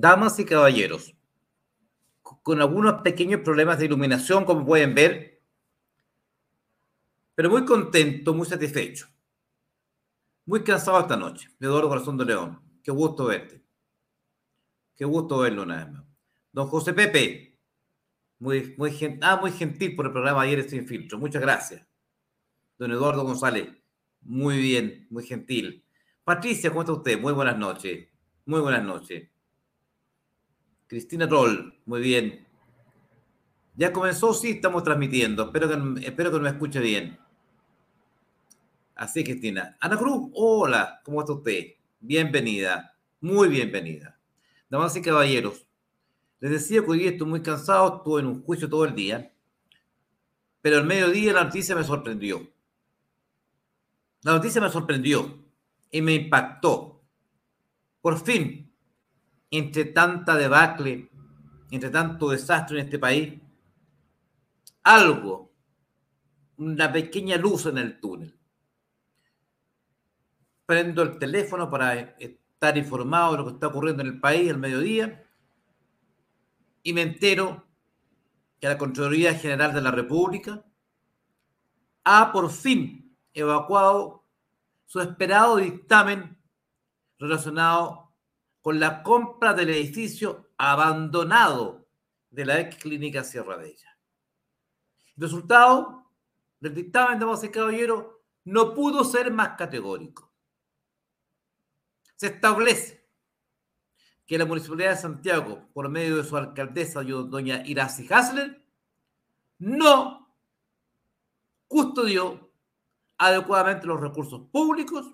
Damas y caballeros, con algunos pequeños problemas de iluminación, como pueden ver, pero muy contento, muy satisfecho. Muy cansado esta noche. Eduardo Corazón de León, qué gusto verte. Qué gusto verlo una más. Don José Pepe, muy, muy, ah, muy gentil por el programa ayer sin filtro. Muchas gracias. Don Eduardo González, muy bien, muy gentil. Patricia, ¿cómo está usted? Muy buenas noches. Muy buenas noches. Cristina Troll, muy bien. Ya comenzó, sí, estamos transmitiendo. Espero que, espero que me escuche bien. Así, Cristina. Ana Cruz, hola, ¿cómo está usted? Bienvenida, muy bienvenida. Damas y caballeros, les decía que hoy estoy muy cansado, estuve en un juicio todo el día, pero al mediodía la noticia me sorprendió. La noticia me sorprendió y me impactó. Por fin, entre tanta debacle, entre tanto desastre en este país, algo, una pequeña luz en el túnel. Prendo el teléfono para estar informado de lo que está ocurriendo en el país al mediodía y me entero que la Contraloría General de la República ha por fin evacuado su esperado dictamen relacionado con la compra del edificio abandonado de la ex clínica Sierra Bella. El resultado del dictamen, de y caballero, no pudo ser más categórico. Se establece que la Municipalidad de Santiago, por medio de su alcaldesa, doña Iracy Hasler, no custodió adecuadamente los recursos públicos.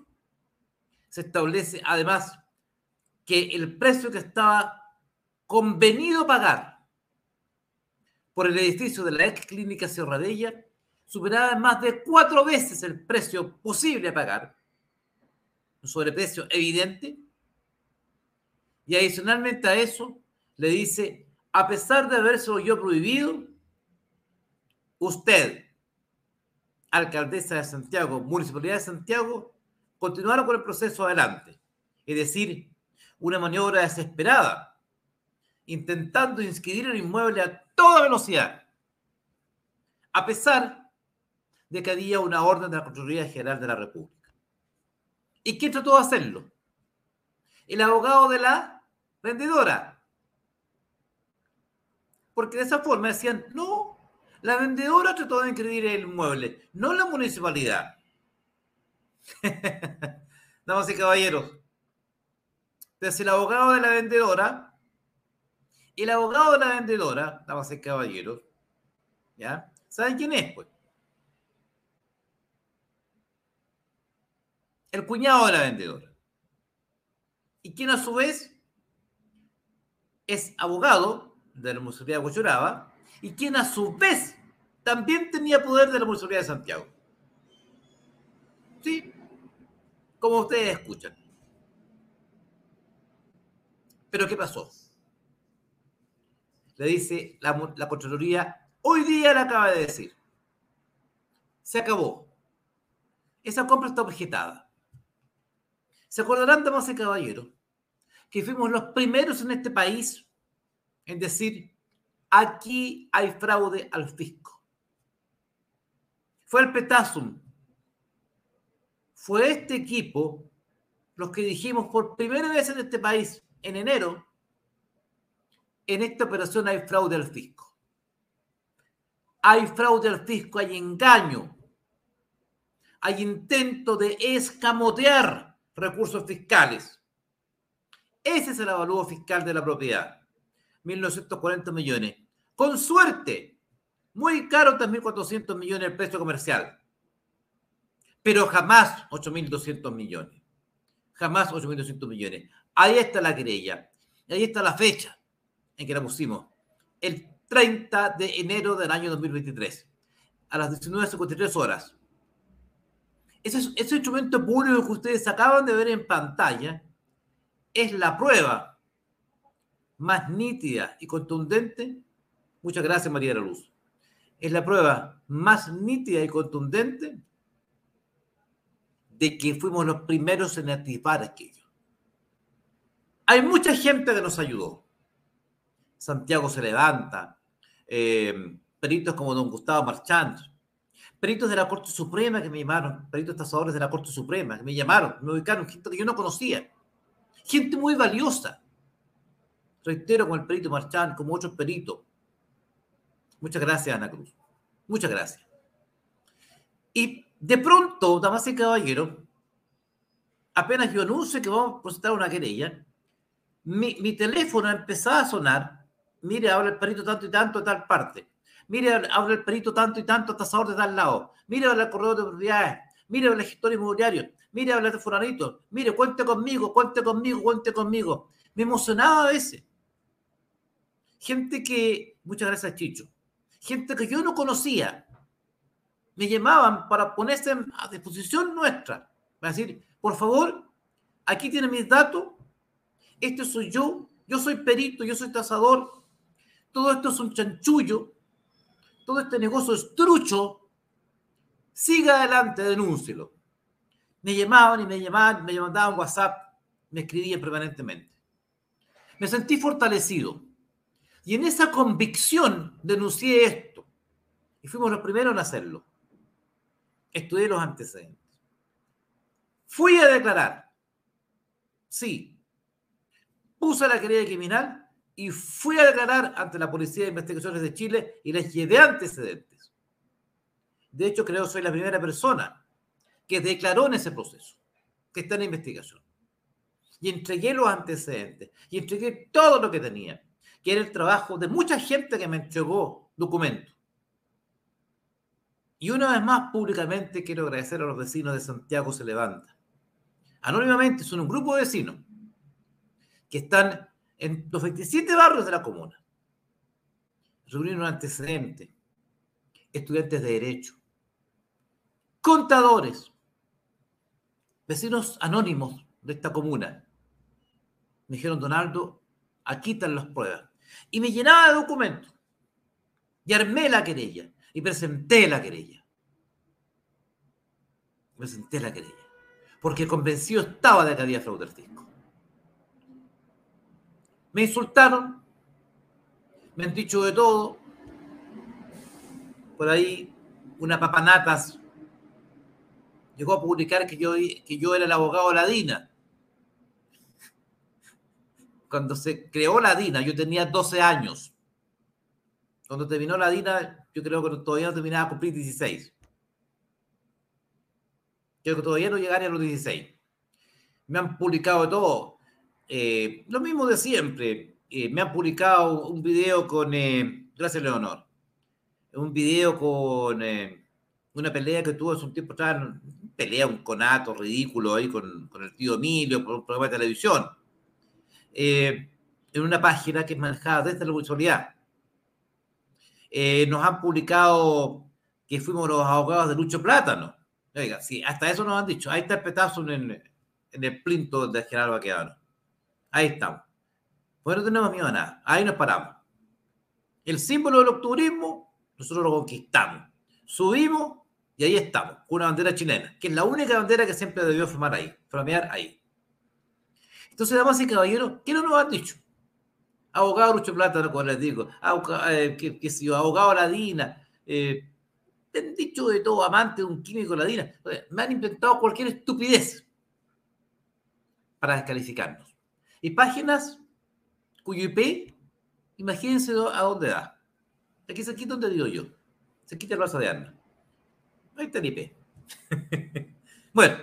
Se establece además que el precio que estaba convenido pagar por el edificio de la ex clínica Sierra Bella superaba más de cuatro veces el precio posible a pagar, un sobreprecio evidente, y adicionalmente a eso, le dice, a pesar de habérselo yo prohibido, usted, alcaldesa de Santiago, municipalidad de Santiago, continuaron con el proceso adelante. Es decir, una maniobra desesperada, intentando inscribir el inmueble a toda velocidad, a pesar de que había una orden de la Contraloría General de la República. ¿Y quién trató de hacerlo? El abogado de la vendedora. Porque de esa forma decían, no, la vendedora trató de inscribir el inmueble, no la municipalidad. Damas y caballeros, desde el abogado de la vendedora, el abogado de la vendedora, damas y caballeros, ¿ya? ¿Saben quién es? Pues? El cuñado de la vendedora. Y quién a su vez es abogado de la Municipalidad de Huachuraba y quien a su vez también tenía poder de la Municipalidad de Santiago. Sí, como ustedes escuchan. Pero ¿qué pasó? Le dice la, Contraloría, hoy día le acaba de decir, se acabó. Esa compra está objetada. ¿Se acordarán, damas y caballeros, que fuimos los primeros en este país en decir, aquí hay fraude al fisco. Fue el Petasum. Fue este equipo los que dijimos por primera vez en este país, en enero, en esta operación hay fraude al fisco. Hay fraude al fisco, hay engaño, hay intento de escamotear recursos fiscales. Ese es el avalúo fiscal de la propiedad. 1.940 millones. Con suerte, muy caro 3.400 millones el precio comercial. Pero jamás 8.200 millones. Jamás 8.200 millones. Ahí está la querella. Ahí está la fecha en que la pusimos. El 30 de enero del año 2023. A las 19.53 horas. Ese, ese instrumento público que ustedes acaban de ver en pantalla es la prueba más nítida y contundente. Muchas gracias, María de la Luz. Es la prueba más nítida y contundente de que fuimos los primeros en activar aquello. Hay mucha gente que nos ayudó. Santiago se levanta, eh, peritos como don Gustavo Marchand, peritos de la Corte Suprema que me llamaron, peritos tasadores de la Corte Suprema que me llamaron, me ubicaron, gente que yo no conocía, gente muy valiosa. Reitero con el perito Marchand, como otros peritos. Muchas gracias, Ana Cruz. Muchas gracias. Y de pronto, damas y caballeros, apenas yo anuncio que vamos a presentar una querella, mi, mi teléfono empezaba a sonar. Mire, habla el perito tanto y tanto de tal parte. Mire, habla el perito tanto y tanto tasador de tal lado. Mire, habla el corredor de propiedades. Mire, habla el gestor inmobiliario. Mire, habla de fulanito. Mire, cuente conmigo, cuente conmigo, cuente conmigo. Me emocionaba a veces. Gente que, muchas gracias Chicho, gente que yo no conocía, me llamaban para ponerse a disposición nuestra. Para decir, por favor, aquí tienen mis datos, este soy yo, yo soy perito, yo soy tasador, todo esto es un chanchullo, todo este negocio es trucho, siga adelante, denúncielo. Me llamaban y me llamaban, me mandaban WhatsApp, me escribían permanentemente. Me sentí fortalecido. Y en esa convicción denuncié esto. Y fuimos los primeros en hacerlo. Estudié los antecedentes. Fui a declarar. Sí. Puse la querella criminal y fui a declarar ante la Policía de Investigaciones de Chile y les llevé antecedentes. De hecho, creo que soy la primera persona que declaró en ese proceso, que está en investigación. Y entregué los antecedentes y entregué todo lo que tenía, que era el trabajo de mucha gente que me entregó documentos. Y una vez más, públicamente, quiero agradecer a los vecinos de Santiago Se Levanta. Anónimamente son un grupo de vecinos que están en los 27 barrios de la comuna. Reunieron antecedentes, estudiantes de derecho, contadores, vecinos anónimos de esta comuna. Me dijeron, Donaldo, aquí están las pruebas. Y me llenaba de documentos. Y armé la querella. Y presenté la querella. Presenté la querella. Porque convencido estaba de que había fraude fisco. Me insultaron. Me han dicho de todo. Por ahí, una papanatas llegó a publicar que yo, que yo era el abogado de la DINA. Cuando se creó la DINA, yo tenía 12 años. Cuando terminó la DINA, yo creo que todavía no terminaba a cumplir 16. Creo que todavía no llegaría a los 16. Me han publicado de todo. Eh, lo mismo de siempre. Eh, me han publicado un video con. Eh, gracias, Leonor. Un video con una pelea que tuvo hace un tiempo atrás. Pelea, un conato ridículo ahí con, con el tío Emilio por un programa de televisión. en una página que es manejada desde la virtualidad. nos han publicado que fuimos los abogados de Lucho Plátano. Oiga, hasta eso nos han dicho. Ahí está el petazo en, en el plinto de General Baquedano. Ahí estamos. Pues no tenemos miedo a nada. Ahí nos paramos. El símbolo del octubrismo, nosotros lo conquistamos. Subimos y ahí estamos, con una bandera chilena, que es la única bandera que siempre debió formar ahí, flamear ahí. Entonces, damas y caballeros, ¿qué no nos han dicho? Abogado Lucho Plata, como les digo, abogado, eh, que, que si abogado Ladina, eh, han dicho de todo, amante de un químico Ladina, me han inventado cualquier estupidez para descalificarnos. Y páginas cuyo IP, imagínense a dónde da. Aquí se quita donde digo yo. Se quita el brazo de Ana. Ahí está el IP. bueno.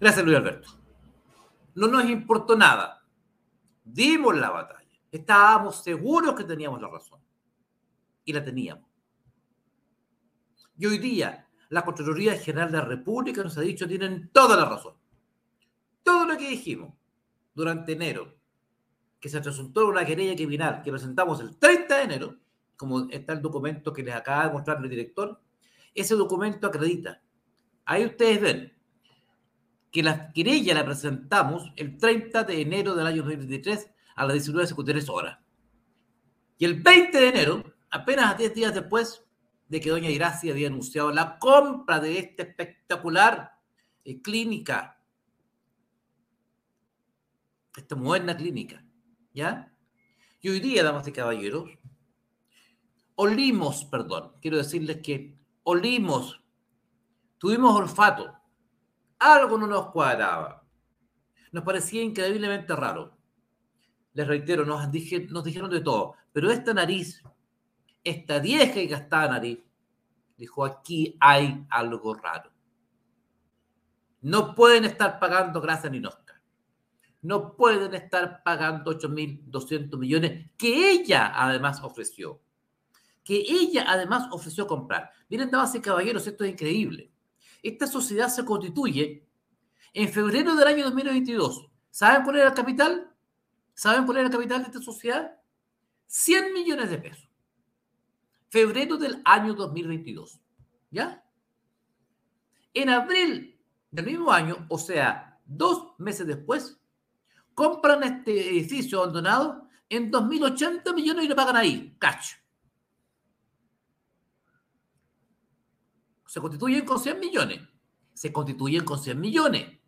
Gracias, Luis Alberto. No nos importó nada. Dimos la batalla. Estábamos seguros que teníamos la razón. Y la teníamos. Y hoy día, la Contraloría General de la República nos ha dicho tienen toda la razón todo lo que dijimos durante enero, que se resultó una querella criminal que presentamos el 30 de enero, como está el documento que les acaba de mostrar el director, ese documento acredita. Ahí ustedes ven que la querella la presentamos el 30 de enero del año 2023 a las 19.53 horas. Y el 20 de enero, apenas a 10 días después de que doña Iracia había anunciado la compra de esta espectacular eh, clínica esta moderna clínica, ¿ya? Y hoy día, damas y caballeros, olimos, perdón, quiero decirles que olimos, tuvimos olfato, algo no nos cuadraba, nos parecía increíblemente raro. Les reitero, nos, nos dijeron de todo, pero esta nariz, esta vieja y gastada nariz, dijo, aquí hay algo raro. No pueden estar pagando grasa ni Oscar. No pueden estar pagando 8.200 millones que ella además ofreció. Que ella además ofreció comprar. Miren, damas y caballeros, esto es increíble. Esta sociedad se constituye en febrero del año 2022. ¿Saben cuál era el capital? ¿Saben cuál era el capital de esta sociedad? 100 millones de pesos. Febrero del año 2022. ¿Ya? En abril del mismo año, o sea, dos meses después, compran este edificio abandonado en 2.080 millones y lo pagan ahí, cacho. Se constituyen con 100 millones. Se constituyen con 100 millones.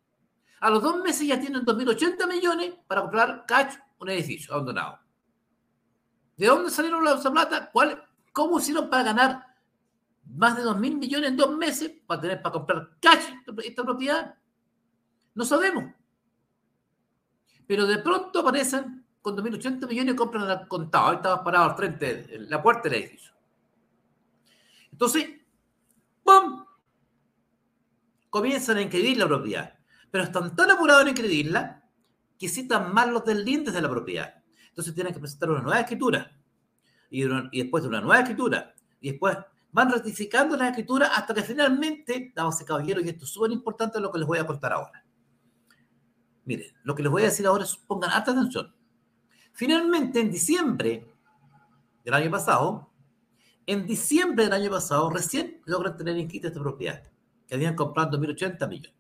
A los dos meses ya tienen 2.080 millones para comprar cacho un edificio abandonado. ¿De dónde salieron la plata? ¿Cuál, ¿Cómo hicieron para ganar más de 2.000 millones en dos meses para tener para comprar cash esta propiedad? No sabemos. Pero de pronto aparecen con 2.080 millones y compran al contado. Ahí estaba parado al frente, en la puerta del edificio. Entonces, ¡pum! Comienzan a inscribir la propiedad. Pero están tan apurados en inscribirla que citan mal los deslindes de la propiedad. Entonces tienen que presentar una nueva escritura. Y, y después de una nueva escritura. Y después van ratificando la escritura hasta que finalmente, damas y caballeros, y esto es súper importante lo que les voy a contar ahora. Miren, lo que les voy a decir ahora es, pongan alta atención. Finalmente, en diciembre del año pasado, en diciembre del año pasado, recién logran tener inscrita esta propiedad, que habían comprado 1.080 millones.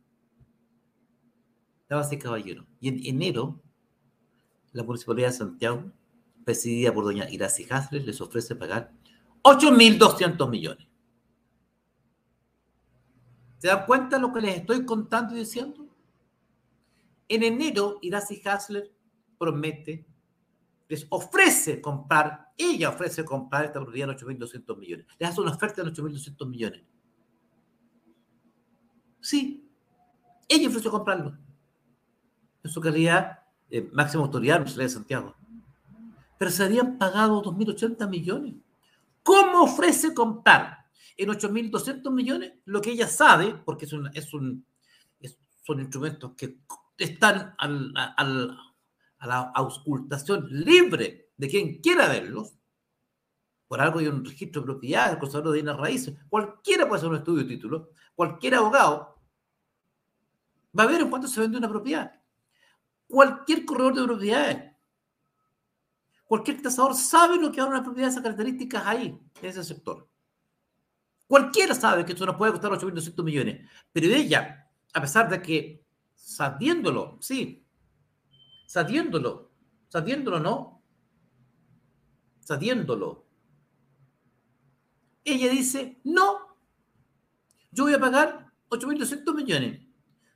Damas y caballeros. Y en enero, la Municipalidad de Santiago, presidida por doña Iracy Hasler, les ofrece pagar 8.200 millones. ¿Se dan cuenta lo que les estoy contando y diciendo? En enero, Iracy Hasler promete, les ofrece comprar, ella ofrece comprar esta propiedad en 8.200 millones. Les hace una oferta de 8.200 millones. Sí, ella ofreció comprarlo. En su calidad eh, máxima autoridad de Santiago. Pero se habían pagado 2.080 millones. ¿Cómo ofrece comprar en 8.200 millones lo que ella sabe, porque es un, es un, son instrumentos que están a la auscultación libre de quien quiera verlos? Por algo hay un registro de propiedad, el conservador de bienes raíces. Cualquiera puede hacer un estudio de título, cualquier abogado va a ver en cuánto se vende una propiedad. Cualquier corredor de propiedades Cualquier tasador sabe lo que ahora una propiedad de esas características ahí, en ese sector. Cualquiera sabe que esto nos puede costar 8.200 millones. Pero ella, a pesar de que, sabiéndolo, sí, sabiéndolo, sabiéndolo, ¿no? Sabiéndolo. Ella dice, no, yo voy a pagar 8.200 millones.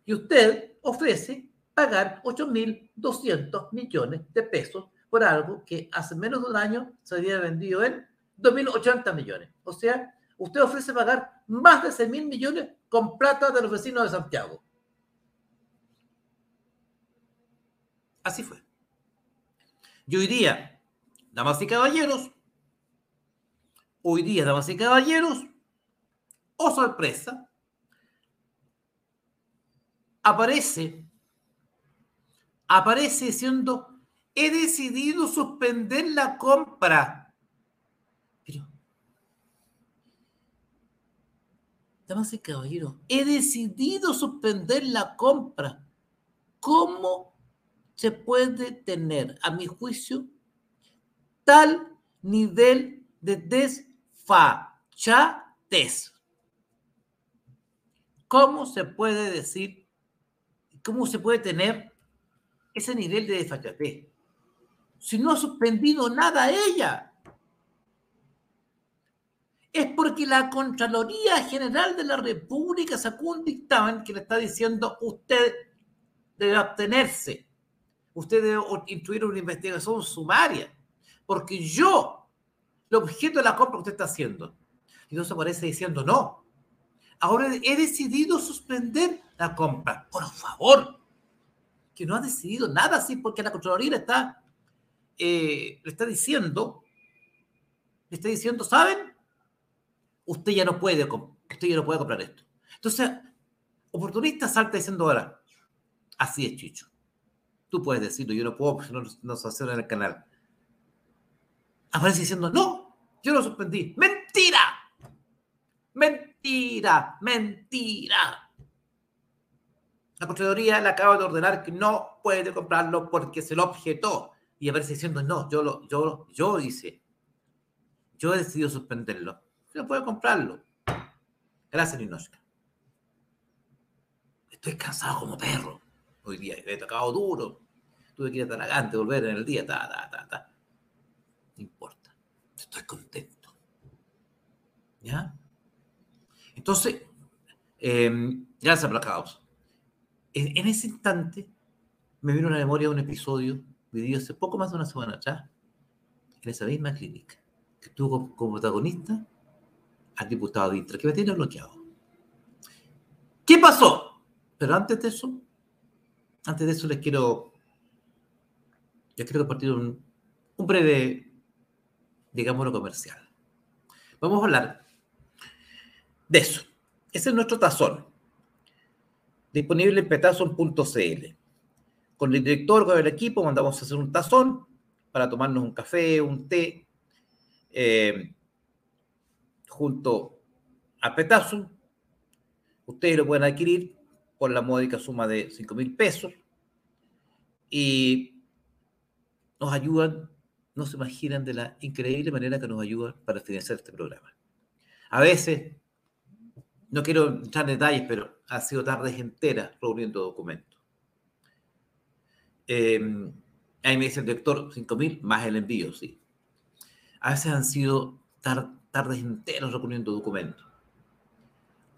Y usted ofrece pagar 8.200 millones de pesos por algo que hace menos de un año se había vendido en 2.080 millones. O sea, usted ofrece pagar más de 6.000 millones con plata de los vecinos de Santiago. Así fue. Y hoy día, damas y caballeros, hoy día, damas y caballeros, oh sorpresa, aparece, aparece siendo he decidido suspender la compra. Damas y caballeros, he decidido suspender la compra. ¿Cómo se puede tener, a mi juicio, tal nivel de desfachatez? ¿Cómo se puede decir, cómo se puede tener ese nivel de desfachatez? si no ha suspendido nada ella? Es porque la Contraloría General de la República sacó un dictamen que le está diciendo usted debe abstenerse, usted debe instruir una investigación sumaria, porque yo, el objeto de la compra que usted está haciendo, y no se aparece diciendo no. Ahora he decidido suspender la compra. Por favor, que no ha decidido nada así porque la Contraloría está, eh, le está diciendo, le está diciendo, ¿saben? Usted ya no puede, usted ya no puede comprar esto. Entonces, oportunista salta diciendo ahora, así es, Chicho. Tú puedes decirlo, yo no puedo porque no nos en el canal. Aparece diciendo, no, yo lo suspendí. ¡Mentira! ¡Mentira! ¡Mentira! La Contraloría le acaba de ordenar que no puede comprarlo porque se lo objetó. Y aparece diciendo, no, yo lo, yo, yo hice. Yo he decidido suspenderlo. No puede comprarlo. Gracias, Ninoshka. Estoy cansado como perro hoy día. He tocado duro. Tuve que ir a Talagante, volver en el día. Ta, ta, ta, ta. No importa. Estoy contento. ¿Ya? Entonces, eh, gracias, Black House. En, en, ese instante me vino a la memoria un episodio vivido hace poco más de una semana atrás en esa misma clínica, que tuvo como, protagonista al diputado Dintra, que me tiene bloqueado. ¿Qué pasó? Pero antes de eso, antes de eso les quiero, les quiero compartir un, un breve, digámoslo, comercial. Vamos a hablar de eso. Ese es nuestro tazón, disponible en petazón.cl. Con el director, con el equipo, mandamos a hacer un tazón para tomarnos un café, un té, eh, junto a Petazón. Ustedes lo pueden adquirir por la módica suma de 5 mil pesos y nos ayudan, no se imaginan de la increíble manera que nos ayudan para financiar este programa. A veces no quiero entrar en detalles, pero ha sido tardes enteras reuniendo documentos. Eh, ahí me dice el director, 5.000 más el envío, sí. A veces han sido tardes enteras reuniendo documentos.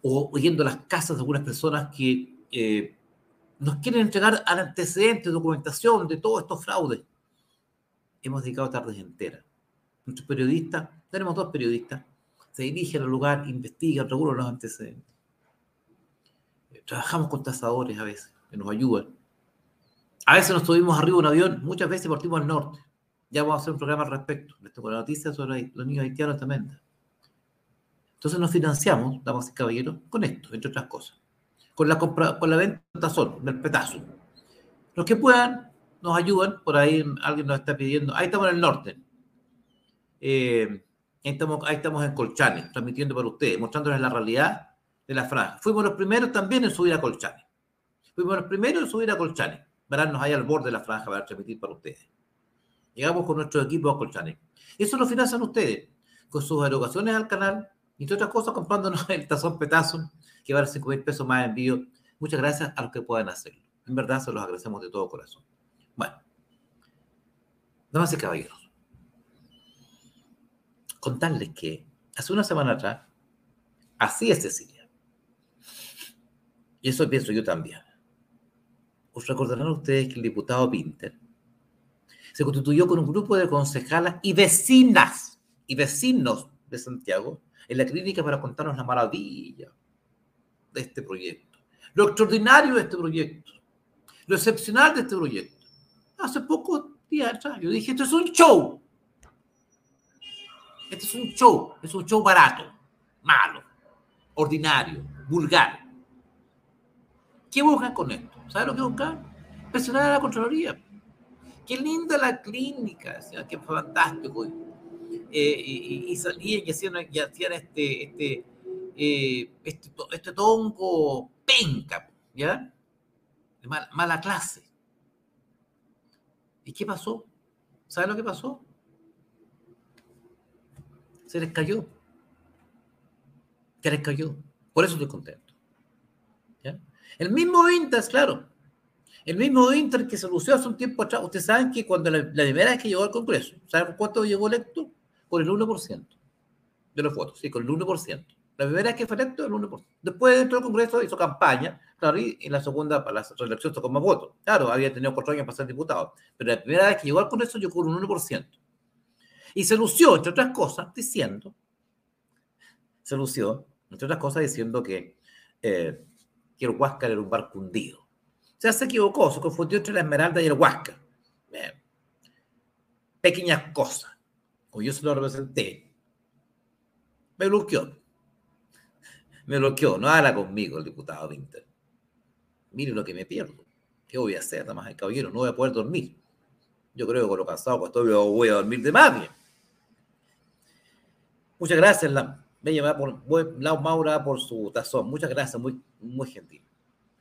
O yendo a las casas de algunas personas que eh, nos quieren entregar antecedentes, documentación de todos estos fraudes. Hemos dedicado tardes enteras. Nuestros periodistas, tenemos dos periodistas, se dirigen al lugar, investigan, regulan los antecedentes. Trabajamos con tasadores a veces, que nos ayudan. A veces nos subimos arriba de un avión, muchas veces partimos al norte. Ya vamos a hacer un programa al respecto. Tengo la noticia sobre los niños haitianos también. Entonces nos financiamos, damas y caballeros, con esto, entre otras cosas. Con la, compra, con la venta tazón, del petazo. Los que puedan, nos ayudan. Por ahí alguien nos está pidiendo. Ahí estamos en el norte. Eh, Ahí estamos, ahí estamos en Colchane, transmitiendo para ustedes, mostrándoles la realidad de la franja. Fuimos los primeros también en subir a Colchane. Fuimos los primeros en subir a Colchane. Veránnos ahí al borde de la franja para transmitir para ustedes. Llegamos con nuestro equipo a Colchane. Eso lo financian ustedes, con sus erogaciones al canal, y entre otras cosas comprándonos el tazón petazo, que vale 5 mil pesos más envío. Muchas gracias a los que puedan hacerlo. En verdad se los agradecemos de todo corazón. Bueno, damas y caballeros contarles que hace una semana atrás, así es Cecilia. Y eso pienso yo también. Os recordarán ustedes que el diputado Pinter se constituyó con un grupo de concejalas y vecinas y vecinos de Santiago en la clínica para contarnos la maravilla de este proyecto, lo extraordinario de este proyecto, lo excepcional de este proyecto. Hace pocos días atrás yo dije, esto es un show, este es un show, es un show barato, malo, ordinario, vulgar. ¿Qué buscan con esto? ¿Sabes lo que buscan? Presionar a la Contraloría. Qué linda la clínica, qué fantástico. Eh, y, salían y hacían, este, este, eh, este, este, tongo penca, ¿ya? mala clase. ¿Y qué pasó? ¿Sabes lo que pasó? se les cayó. Se les cayó. Por eso estoy contento. El mismo Inter, claro. El mismo Inter que se lució hace un tiempo atrás. Ustedes saben que cuando la, primera vez que llegó al Congreso, ¿saben cuánto llegó electo? Por el 1% de los votos, sí, con el 1%. La primera vez que fue electo, el 1%. Después, dentro del Congreso, hizo campaña, claro, y en la segunda, para la reelección, tocó más votos. Claro, había tenido cuatro años para ser diputado, pero la primera vez que llegó al Congreso, llegó con un 1%. Y se lució, entre otras cosas, diciendo, se lució, entre otras cosas, diciendo que, eh, que el Huáscar era un barco hundido. O sea, se equivocó, se confundió entre la Esmeralda y el Huáscar. pequeñas cosas. Como yo se lo representé, me bloqueó. Me bloqueó. No habla conmigo el diputado Winter. Mire lo que me pierdo. ¿Qué voy a hacer, damas y caballero? No voy a poder dormir. Yo creo que con lo cansado que estoy voy a dormir de más bien. Muchas gracias, la bella por, la Maura, por su tazón. Muchas gracias, muy, muy gentil.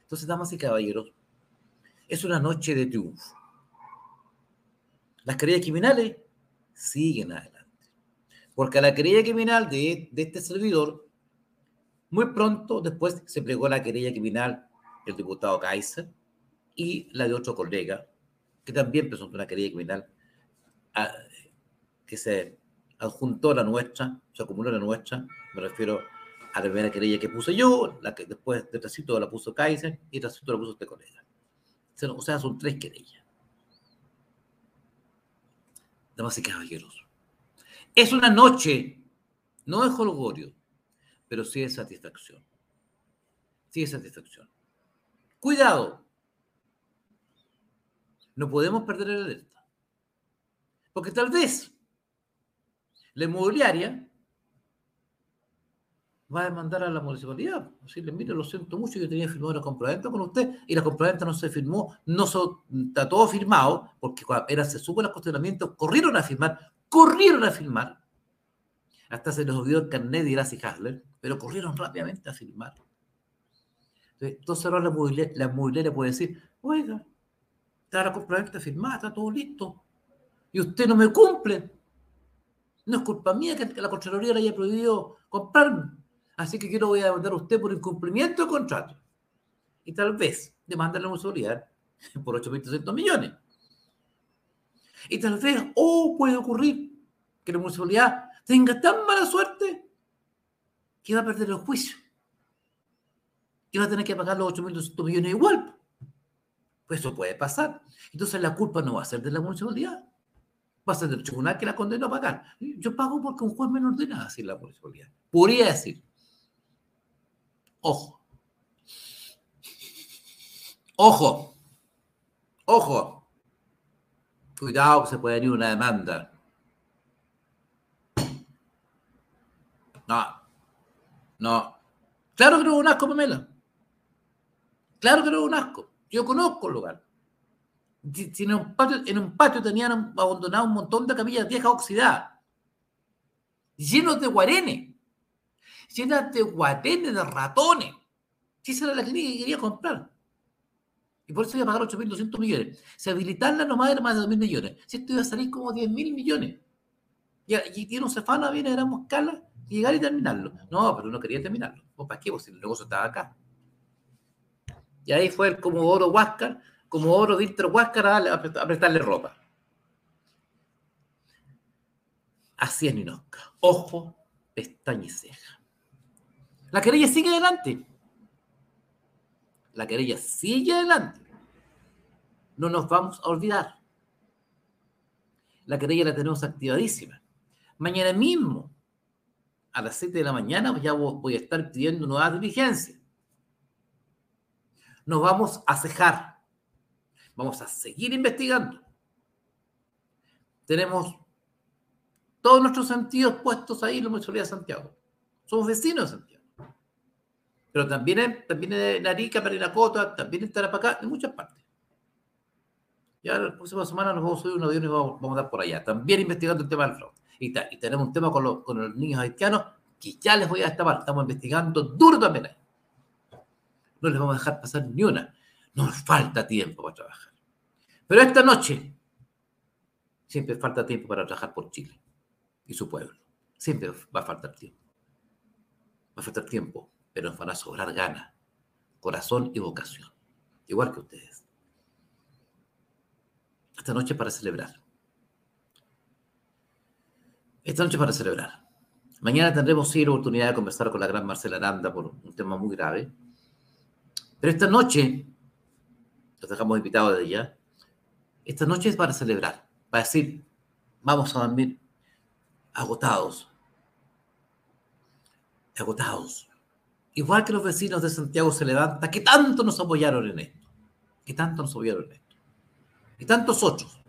Entonces, damas y caballeros, es una noche de triunfo. Las querellas criminales siguen adelante. Porque a la querella criminal de, de este servidor, muy pronto después se plegó la querella criminal del diputado Kaiser y la de otro colega, que también presentó una querella criminal que se adjuntó a la nuestra, se acumuló a la nuestra, me refiero a la primera querella que puse yo, la que después de trasito la puso Kaiser y trasito la puso este colega. O sea, son tres querellas. Damas y caballeros. Es una noche, no de holgorio, pero sí de satisfacción. Sí de satisfacción. Cuidado. No podemos perder el alerta. Porque tal vez la inmobiliaria va a demandar a la municipalidad. Decirle, mire, lo siento mucho, yo tenía firmado la compraventa con usted y la compraventa no se firmó, no está todo firmado, porque cuando era, se supo los cuestionamientos, corrieron a firmar, corrieron a firmar. Hasta se les olvidó el carnet de Gracie Hasler, pero corrieron rápidamente a firmar. Entonces ahora la inmobiliaria, la inmobiliaria puede decir, oiga, está la compraventa firmada, está todo listo, y usted no me cumple. No es culpa mía que la Contraloría le haya prohibido comprarme. Así que quiero voy a demandar a usted por incumplimiento de contrato. Y tal vez demanda a la municipalidad por 8.300 millones. Y tal vez, oh, puede ocurrir que la municipalidad tenga tan mala suerte que va a perder el juicio. Y va a tener que pagar los 8.200 millones igual. Pues eso puede pasar. Entonces la culpa no va a ser de la municipalidad. Va a ser del tribunal que la condenó a pagar. Yo pago porque un juez me ordena así la municipalidad. Podría decir. Ojo. Ojo. Ojo. Cuidado que se puede venir una demanda. No. No. Claro que no es un asco, Pamela. Claro que no es un asco. Yo conozco el lugar. En, un patio, en un tenían abandonado un montón de camillas viejas oxidadas, llenos de guarenes llenas de guatenes, de ratones. Si esa era la clínica que quería comprar. Y por eso iba a pagar 8.200 millones. Si habilitarla nomás era más de 2.000 millones. Si esto iba a salir como 10.000 millones. Y, tiene un cefano, viene, éramos escala, llegar y terminarlo. No, pero no quería terminarlo. ¿O para qué? Pues si el negocio estaba acá. Y ahí fue el Comodoro Huáscar, Comodoro Víctor Huáscar a, a, prestarle ropa. Así es Ninosca. Ojo, pestaña y ceja. La querella sigue adelante. La querella sigue adelante. No nos vamos a olvidar. La querella la tenemos activadísima. Mañana mismo, a las 7 de la mañana, ya voy a estar pidiendo nuevas diligencias. Nos vamos a cejar. Vamos a seguir investigando. Tenemos todos nuestros sentidos puestos ahí en la Municipalidad de Santiago. Somos vecinos de Santiago pero también en, también en Arica, Parinacota, también en Tarapacá, en muchas partes. Ya la próxima semana nos vamos a subir un avión y vamos a dar por allá, también investigando el tema del fraude. Y, tenemos un tema con los, niños haitianos que ya les voy a destapar, estamos investigando duro también. No les vamos a dejar pasar ni una. Nos falta tiempo para trabajar. Pero esta noche siempre falta tiempo para trabajar por Chile y su pueblo. Siempre va a faltar tiempo. Va a faltar tiempo pero nos van a sobrar ganas, corazón y vocación, igual que ustedes. Esta noche para celebrar. Esta noche para celebrar. Mañana tendremos sí la oportunidad de conversar con la gran Marcela Aranda por un tema muy grave. Pero esta noche, los dejamos invitados desde ya, esta noche es para celebrar, para decir, vamos a dormir agotados, agotados. Igual que los vecinos de Santiago se levanta, que tanto nos apoyaron en esto, que tanto nos apoyaron en esto, y tantos otros.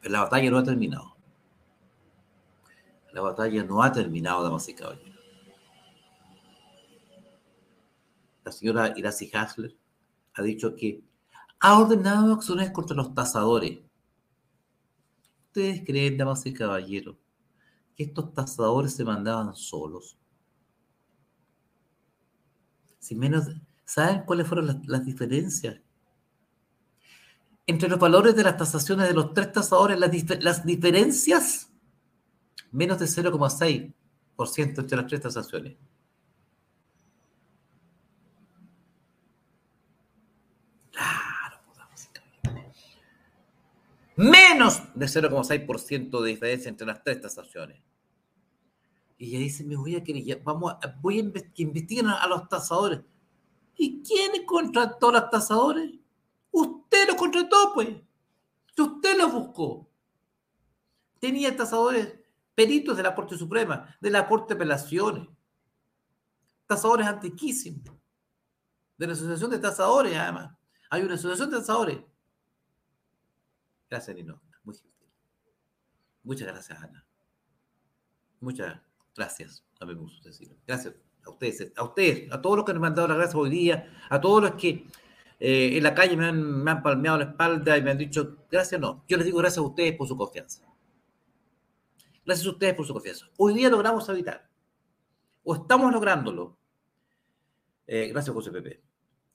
Pero la batalla no ha terminado. La batalla no ha terminado, damas y caballeros. La señora Iracy Hasler ha dicho que ha ordenado acciones contra los tasadores. ¿Ustedes creen, damas y caballeros, que estos tasadores se mandaban solos? Si menos, ¿saben cuáles fueron las, diferencias entre los valores de las tasaciones de los tres tasadores, las diferencias, menos de 0,6% entre las tres tasaciones. Claro, menos de 0,6% de diferencia entre las tres tasaciones. Y ella dice, me voy a querer, vamos a, voy a que investiguen a, los tasadores. ¿Y quién contrató a los tasadores? Usted lo contrató, pues. Usted lo buscó. Tenía tasadores, peritos de la Corte Suprema, de la Corte de Apelaciones. Tasadores antiquísimos. De la Asociación de Tasadores, además. Hay una asociación de tasadores. Gracias, Nino. Muy gentil. Muchas gracias, Ana. Muchas gracias. Gusta decirlo. Gracias a ustedes, a ustedes, a todos los que nos han dado las gracias hoy día, a todos los que eh, en la calle me han palmeado la espalda y me han dicho, gracias, no. Yo les digo gracias a ustedes por su confianza. Gracias a ustedes por su confianza. Hoy día logramos evitar, o estamos lográndolo, eh, gracias José Pepe,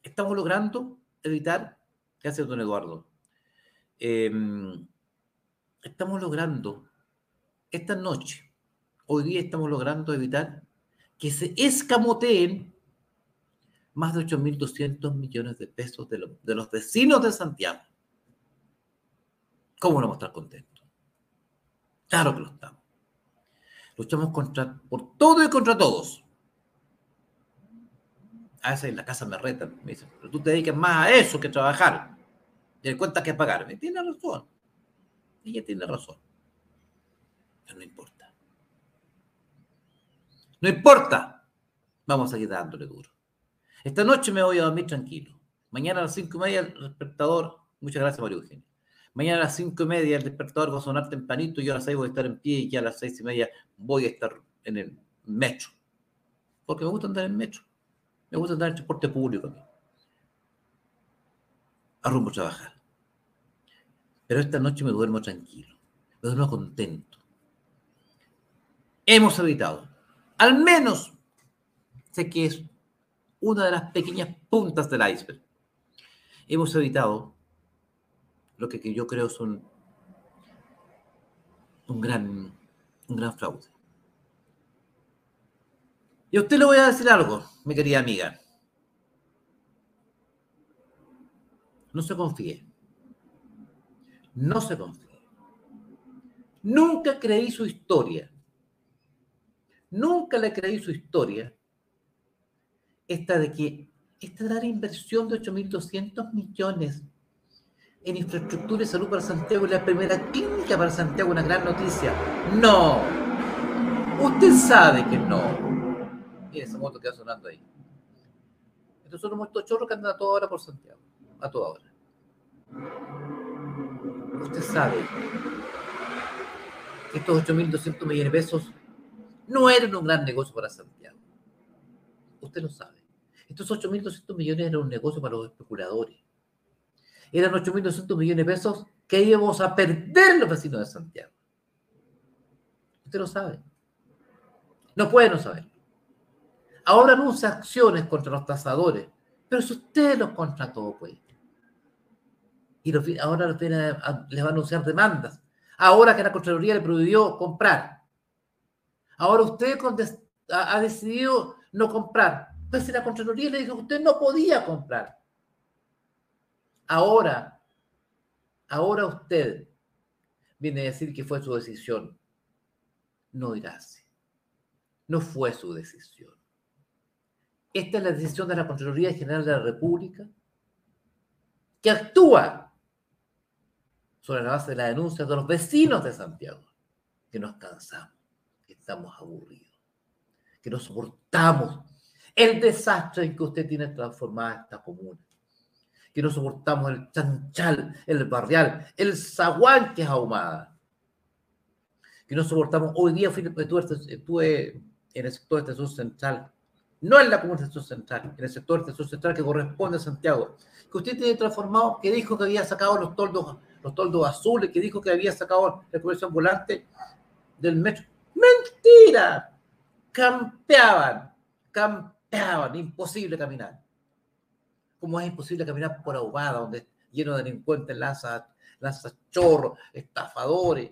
estamos logrando evitar, gracias don Eduardo, eh, estamos logrando esta noche, hoy día estamos logrando evitar que se escamoteen más de 8.200 millones de pesos de, lo, de, los vecinos de Santiago. ¿Cómo no vamos a estar contentos? Claro que lo estamos. Luchamos contra, por todo y contra todos. A veces en la casa me retan, me dicen, pero tú te dedicas más a eso que a trabajar. Y le cuenta que pagarme. Tiene razón. Ella tiene razón. Pero no importa. No importa. Vamos a seguir dándole duro. Esta noche me voy a dormir tranquilo. Mañana a las cinco y media el despertador. Muchas gracias, María Eugenia. Mañana a las cinco y media el despertador va a sonar tempranito. Y a las seis voy a estar en pie y ya a las seis y media voy a estar en el metro. Porque me gusta andar en metro. Me gusta andar en transporte público a mí. Rumbo a trabajar. Pero esta noche me duermo tranquilo. Me duermo contento. Hemos evitado. Al menos sé que es una de las pequeñas puntas del iceberg. Hemos evitado lo que, yo creo son un gran, un gran fraude. Y a usted le voy a decir algo, mi querida amiga. No se confíe. No se confíe. Nunca creí su historia. Nunca le creí su historia esta de que esta gran inversión de 8.200 millones en infraestructura y salud para Santiago la primera clínica para Santiago, una gran noticia. No. Usted sabe que no. Mire esa moto que va sonando ahí. Estos son los chorros que andan a toda hora por Santiago. A toda hora. Usted sabe que estos 8.200 millones de pesos no eran un gran negocio para Santiago. Usted lo sabe. Estos 8.200 millones eran un negocio para los especuladores. Eran 8.200 millones de pesos que íbamos a perder los vecinos de Santiago. Usted lo sabe. No puede no saber. Ahora anuncia acciones contra los tasadores, pero si usted los contrató, pues. Y ahora les va a anunciar demandas. Ahora que la Contraloría le prohibió comprar. Ahora usted ha decidido no comprar. Entonces la Contraloría le dijo que usted no podía comprar. Ahora, ahora usted viene a decir que fue su decisión. no irá así. No fue su decisión. Esta es la decisión de la Contraloría General de la República, que actúa sobre la base de la denuncia de los vecinos de Santiago, que nos cansamos, que estamos aburridos, que no soportamos el desastre en que usted tiene transformada esta comuna, que no soportamos el chanchal, el barrial, el zaguán que es ahumada, que no soportamos, hoy día fui, estuve, en el sector de sur central, no en la comuna de sur central, en el sector de sur central que corresponde a Santiago, que usted tiene transformado, que dijo que había sacado los toldos, los toldos azules, que dijo que había sacado la comercio ambulante del metro. ¡Mentira! Campeaban, campeaban, imposible caminar. Como es imposible caminar por Ahumada, donde lleno de delincuentes, lanzas, lanzas chorros, estafadores,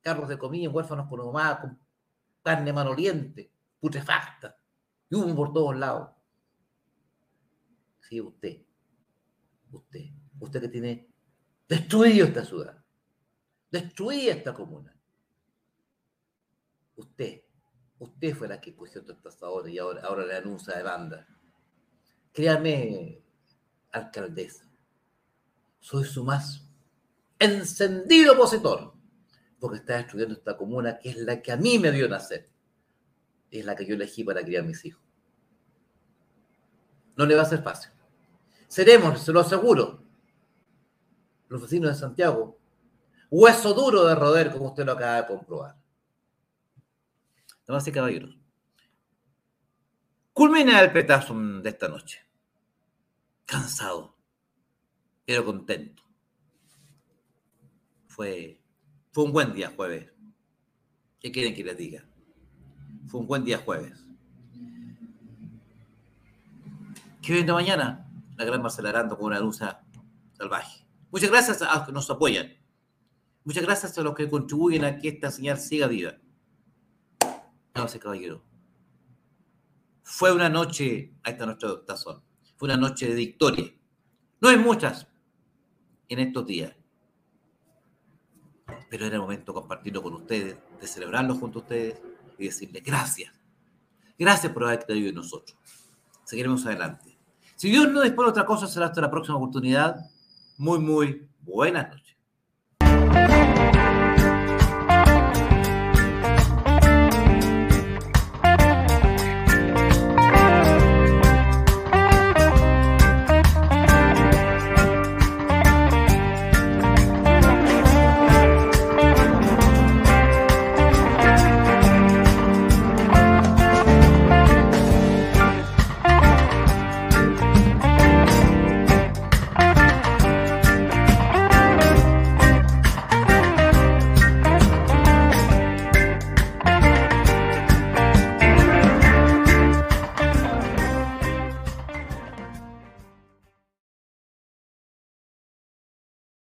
carros de comida, huérfanos por Ahumada, con carne maloliente, putrefacta, y humo por todos lados. Sí, usted, usted, usted que tiene destruido esta ciudad, destruida esta comuna. Usted, usted fue la que puso estos ahora y ahora, ahora le anuncia de banda. Créame, alcaldesa, soy su más encendido opositor, porque está destruyendo esta comuna que es la que a mí me dio nacer, es la que yo elegí para criar mis hijos. No le va a ser fácil. Seremos, se lo aseguro, los vecinos de Santiago, hueso duro de roder, como usted lo acaba de comprobar. Damas y caballeros, culmina el petazo de esta noche. Cansado, pero contento. Fue, fue un buen día jueves. ¿Qué quieren que les diga? Fue un buen día jueves. ¿Qué viene mañana? La gran Marcela Arando con una luz salvaje. Muchas gracias a los que nos apoyan. Muchas gracias a los que contribuyen a que esta señal siga viva. No sé, caballero. Fue una noche, ahí está nuestro tazón, una noche de victoria. No hay muchas en estos días, pero era el momento de compartirlo con ustedes, de celebrarlo junto a ustedes y decirles gracias. Gracias por haber creído en nosotros. Seguiremos adelante. Si Dios no dispone otra cosa, será hasta la próxima oportunidad. Muy, muy buenas noches.